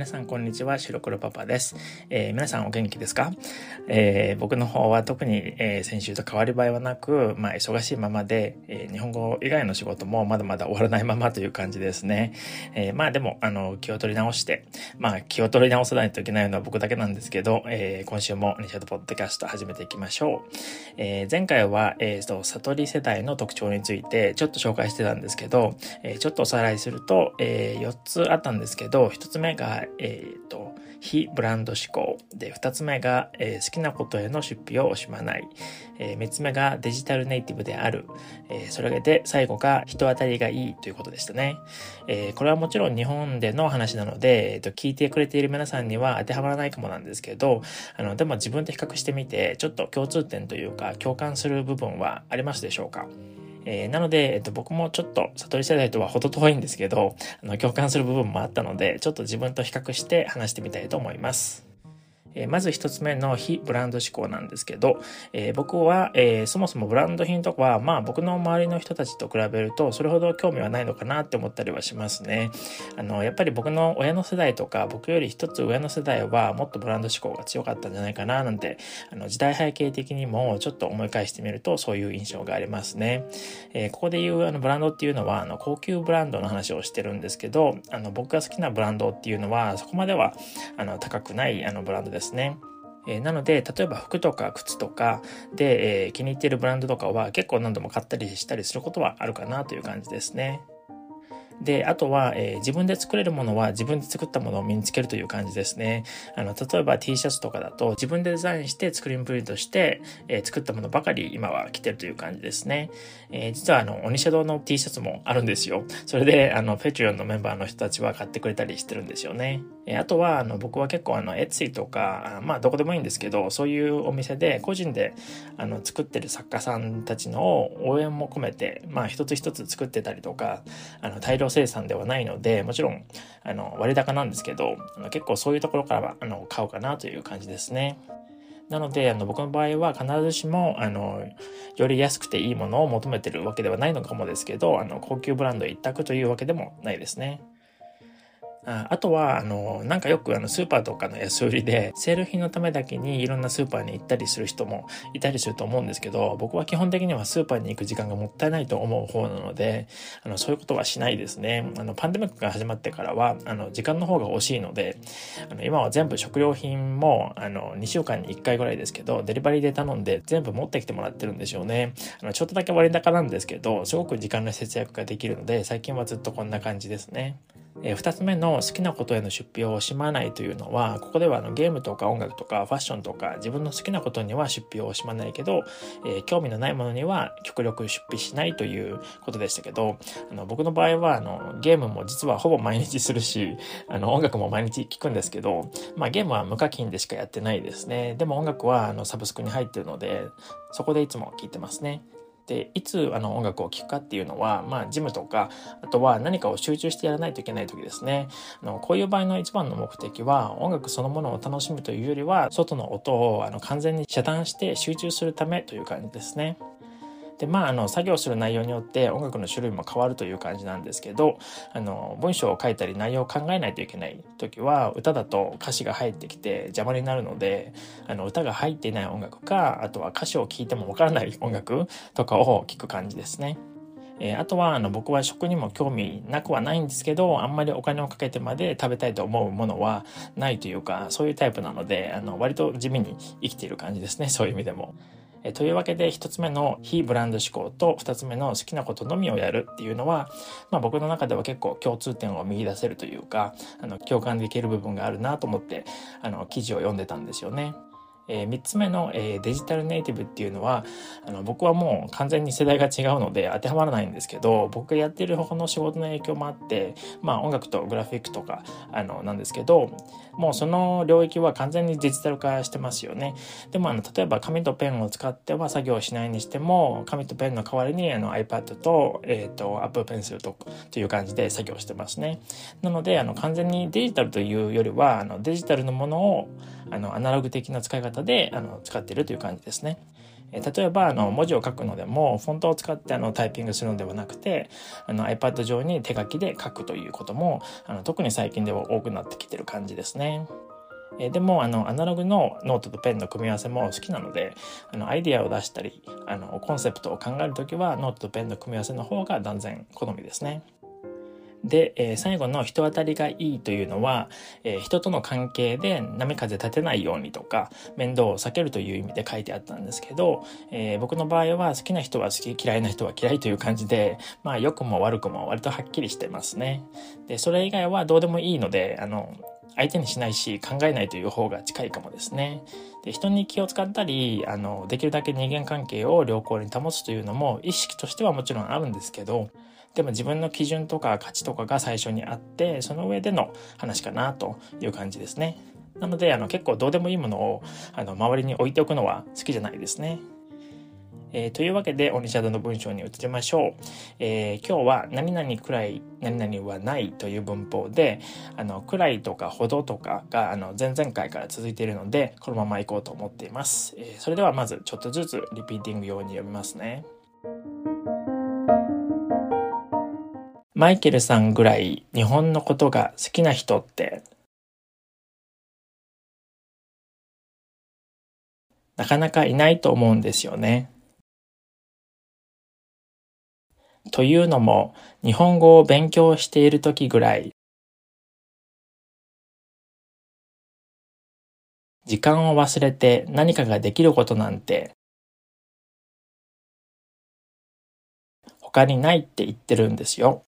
皆さんこんにちは、白黒パパです。えー、皆さんお元気ですか、えー、僕の方は特に、えー、先週と変わり映えはなく、まあ忙しいままで、え日本語以外の仕事もまだまだ終わらないままという感じですね。えまあでも、あの、気を取り直して、まあ気を取り直さないといけないのは僕だけなんですけど、え今週も西田ポッドキャスト始めていきましょう。え前回は、えー、と、悟り世代の特徴についてちょっと紹介してたんですけど、えちょっとおさらいすると、え4つあったんですけど、1つ目が、えっ、ー、と、非ブランド思考。で、二つ目が、えー、好きなことへの出費を惜しまない。えー、三つ目がデジタルネイティブである。えー、それで最後が人当たりがいいということでしたね。えー、これはもちろん日本での話なので、えーと、聞いてくれている皆さんには当てはまらないかもなんですけど、あの、でも自分で比較してみて、ちょっと共通点というか共感する部分はありますでしょうか？えー、なので、えっと、僕もちょっと悟り世代とは程遠いんですけど、あの、共感する部分もあったので、ちょっと自分と比較して話してみたいと思います。え、まず一つ目の非ブランド志向なんですけど、えー、僕は、えー、そもそもブランド品とかは、まあ僕の周りの人たちと比べると、それほど興味はないのかなって思ったりはしますね。あの、やっぱり僕の親の世代とか、僕より一つ上の世代はもっとブランド志向が強かったんじゃないかななんて、あの、時代背景的にもちょっと思い返してみると、そういう印象がありますね。えここで言うあのブランドっていうのは、あの、高級ブランドの話をしてるんですけど、あの、僕が好きなブランドっていうのは、そこまでは、あの、高くないあのブランドですですね。えー、なので、例えば服とか靴とかで、えー、気に入っているブランドとかは結構何度も買ったりしたりすることはあるかなという感じですね。で、あとは、えー、自分で作れるものは自分で作ったものを身につけるという感じですね。あの、例えば T シャツとかだと自分でデザインしてスクリーンプリントして、えー、作ったものばかり今は着てるという感じですね。えー、実はあの、オニシャドウの T シャツもあるんですよ。それで、あの、ペチュオンのメンバーの人たちは買ってくれたりしてるんですよね。えあとは、あの、僕は結構あの、エッツィとか、まあ、どこでもいいんですけど、そういうお店で個人で、あの、作ってる作家さんたちの応援も込めて、まあ、一つ一つ作ってたりとか、あの、大量生産ではないので、もちろん、あの、割高なんですけど、あの結構そういうところからは、あの、買おうかなという感じですね。なので、あの、僕の場合は必ずしも、あの、より安くていいものを求めてるわけではないのかもですけど、あの、高級ブランド一択というわけでもないですね。あとは、あの、なんかよくあのスーパーとかの安売りで、セール品のためだけにいろんなスーパーに行ったりする人もいたりすると思うんですけど、僕は基本的にはスーパーに行く時間がもったいないと思う方なので、あの、そういうことはしないですね。あの、パンデミックが始まってからは、あの、時間の方が惜しいので、あの、今は全部食料品も、あの、2週間に1回ぐらいですけど、デリバリーで頼んで全部持ってきてもらってるんですよね。あの、ちょっとだけ割高なんですけど、すごく時間の節約ができるので、最近はずっとこんな感じですね。えー、2つ目の好きなことへの出費を惜しまないというのは、ここではあのゲームとか音楽とかファッションとか自分の好きなことには出費を惜しまないけど、えー、興味のないものには極力出費しないということでしたけど、あの僕の場合はあのゲームも実はほぼ毎日するし、あの音楽も毎日聴くんですけど、まあゲームは無課金でしかやってないですね。でも音楽はあのサブスクに入ってるので、そこでいつも聴いてますね。でいつあの音楽を聴くかっていうのは、まあ、ジムとかあとは何かを集中してやらないといけない時ですねあのこういう場合の一番の目的は音楽そのものを楽しむというよりは外の音をあの完全に遮断して集中するためという感じですね。でまああの作業する内容によって音楽の種類も変わるという感じなんですけどあの文章を書いたり内容を考えないといけない時は歌だと歌詞が入ってきて邪魔になるのであの歌が入っていない音楽かあとは歌詞を聴いてもわからない音楽とかを聴く感じですね。えー、あとはあの僕は食にも興味なくはないんですけどあんまりお金をかけてまで食べたいと思うものはないというかそういうタイプなのであの割と地味に生きている感じですねそういう意味でも。えというわけで1つ目の非ブランド思考と2つ目の好きなことのみをやるっていうのは、まあ、僕の中では結構共通点を見出せるというかあの共感できる部分があるなと思ってあの記事を読んでたんですよね。えー、3つ目の、えー、デジタルネイティブっていうのはあの僕はもう完全に世代が違うので当てはまらないんですけど僕がやってる他の仕事の影響もあってまあ音楽とグラフィックとかあのなんですけどもうその領域は完全にデジタル化してますよね。でもあの例えば紙とペンを使っては作業しないにしても紙とペンの代わりにあの iPad と,、えーと、Apple Pencil とという感じで作業してますね。なのであの完全にデジタルというよりはあのデジタルのものをあのアナログ的な使い方であの使っているという感じですね。例えばあの文字を書くのでもフォントを使ってあのタイピングするのではなくてあの iPad 上に手書きで書くということもあの特に最近では多くなってきてる感じですね。えでもあのアナログのノートとペンの組み合わせも好きなのであのアイデアを出したりあのコンセプトを考える時はノートとペンの組み合わせの方が断然好みですね。で、えー、最後の人当たりがいいというのは、えー、人との関係で波風立てないようにとか、面倒を避けるという意味で書いてあったんですけど、えー、僕の場合は好きな人は好き、嫌いな人は嫌いという感じで、まあ良くも悪くも割とはっきりしてますね。で、それ以外はどうでもいいので、あの、相手にしないし考えないという方が近いかもですね。で人に気を使ったりあのできるだけ人間関係を良好に保つというのも意識としてはもちろんあるんですけどでも自分の基準とか価値とかが最初にあってその上での話かなという感じですね。なのであの結構どうでもいいものをあの周りに置いておくのは好きじゃないですね。えー、というわけで、オニシャドの文章に移りましょう。えー、今日は、何々くらい、何々はないという文法で、あの、くらいとかほどとかが、あの、前々回から続いているので、このまま行こうと思っています。えー、それではまず、ちょっとずつリピーティング用に読みますね。マイケルさんぐらい日本のことが好きな人ってなかなかいないと思うんですよね。というのも、日本語を勉強しているときぐらい、時間を忘れて何かができることなんて、他にないって言ってるんですよ。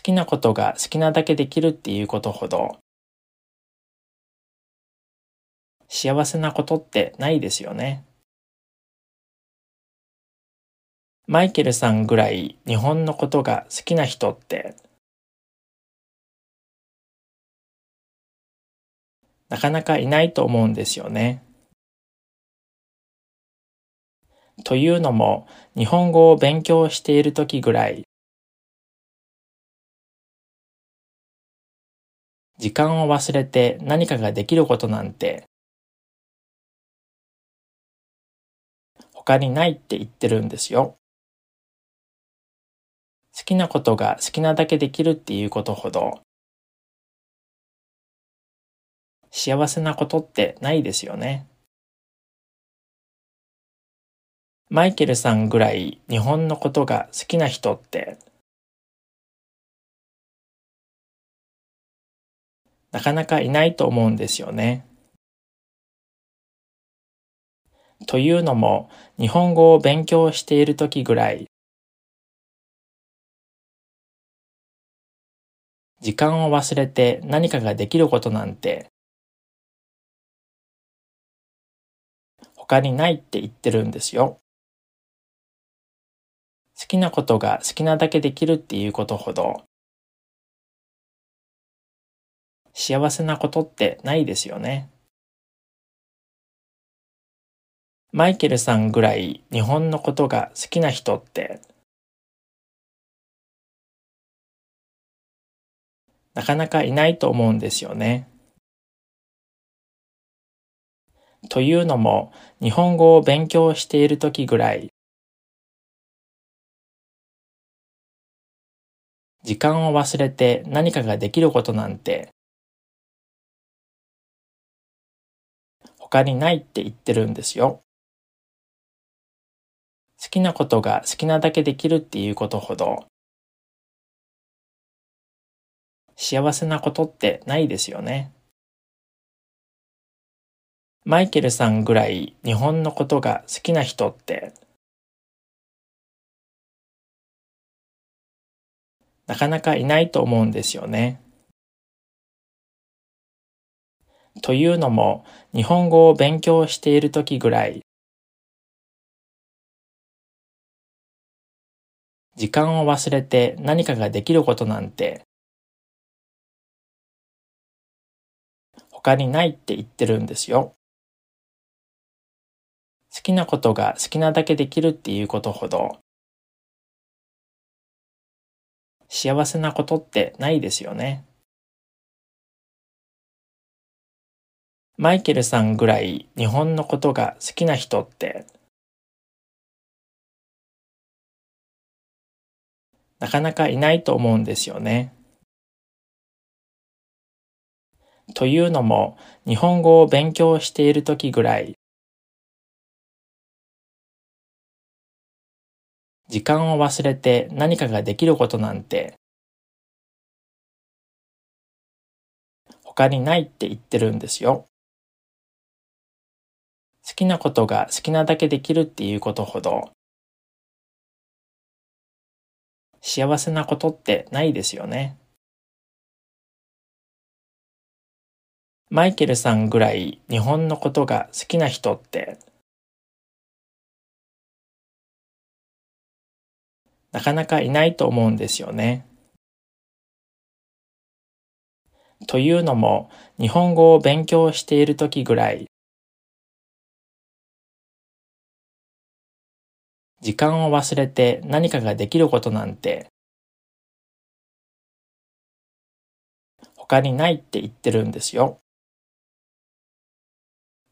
好きなことが好きなだけできるっていうことほど、幸せなことってないですよね。マイケルさんぐらい日本のことが好きな人ってなかなかいないと思うんですよね。というのも日本語を勉強しているときぐらい時間を忘れて何かができることなんて他にないって言ってるんですよ。好きなことが好きなだけできるっていうことほど幸せなことってないですよね。マイケルさんぐらい日本のことが好きな人ってなかなかいないと思うんですよね。というのも日本語を勉強しているときぐらい時間を忘れて何かができることなんて他にないって言ってるんですよ。好きなことが好きなだけできるっていうことほど幸せなことってないですよね。マイケルさんぐらい日本のことが好きな人ってなかなかいないと思うんですよね。というのも、日本語を勉強しているときぐらい、時間を忘れて何かができることなんて、他にないって言ってるんですよ。好きなことが好きなだけできるっていうことほど、幸せなことってないですよね。マイケルさんぐらい日本のことが好きな人ってなかなかいないと思うんですよね。というのも日本語を勉強しているときぐらい時間を忘れて何かができることなんて他にないって言ってるんですよ。好きなことが好きなだけできるっていうことほど幸せなことってないですよね。マイケルさんぐらい日本のことが好きな人ってなかなかいないと思うんですよね。というのも日本語を勉強している時ぐらい時間を忘れて何かができることなんて他にないって言ってるんですよ。好きなことが好きなだけできるっていうことほど幸せなことってないですよね。マイケルさんぐらい日本のことが好きな人ってなかなかいないと思うんですよね。というのも日本語を勉強している時ぐらい時間を忘れて何かができることなんて他にないって言ってるんですよ。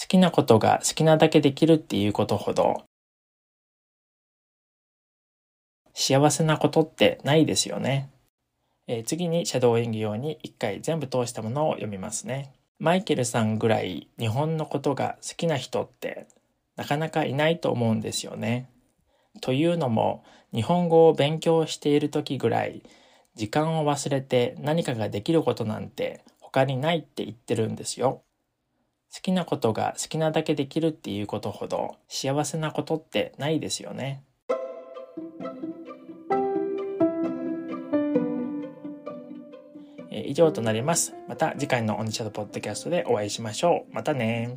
好きなことが好きなだけできるっていうことほど幸せなことってないですよね。えー、次にシャドー演技用に一回全部通したものを読みますね。マイケルさんぐらい日本のことが好きな人ってなかなかいないと思うんですよね。というのも日本語を勉強している時ぐらい時間を忘れて何かができることなんて他にないって言ってるんですよ。好きなことが好きなだけできるっていうことほど幸せなことってないですよね。以上となります。また次回のオニチャドポッドキャストでお会いしましょう。またね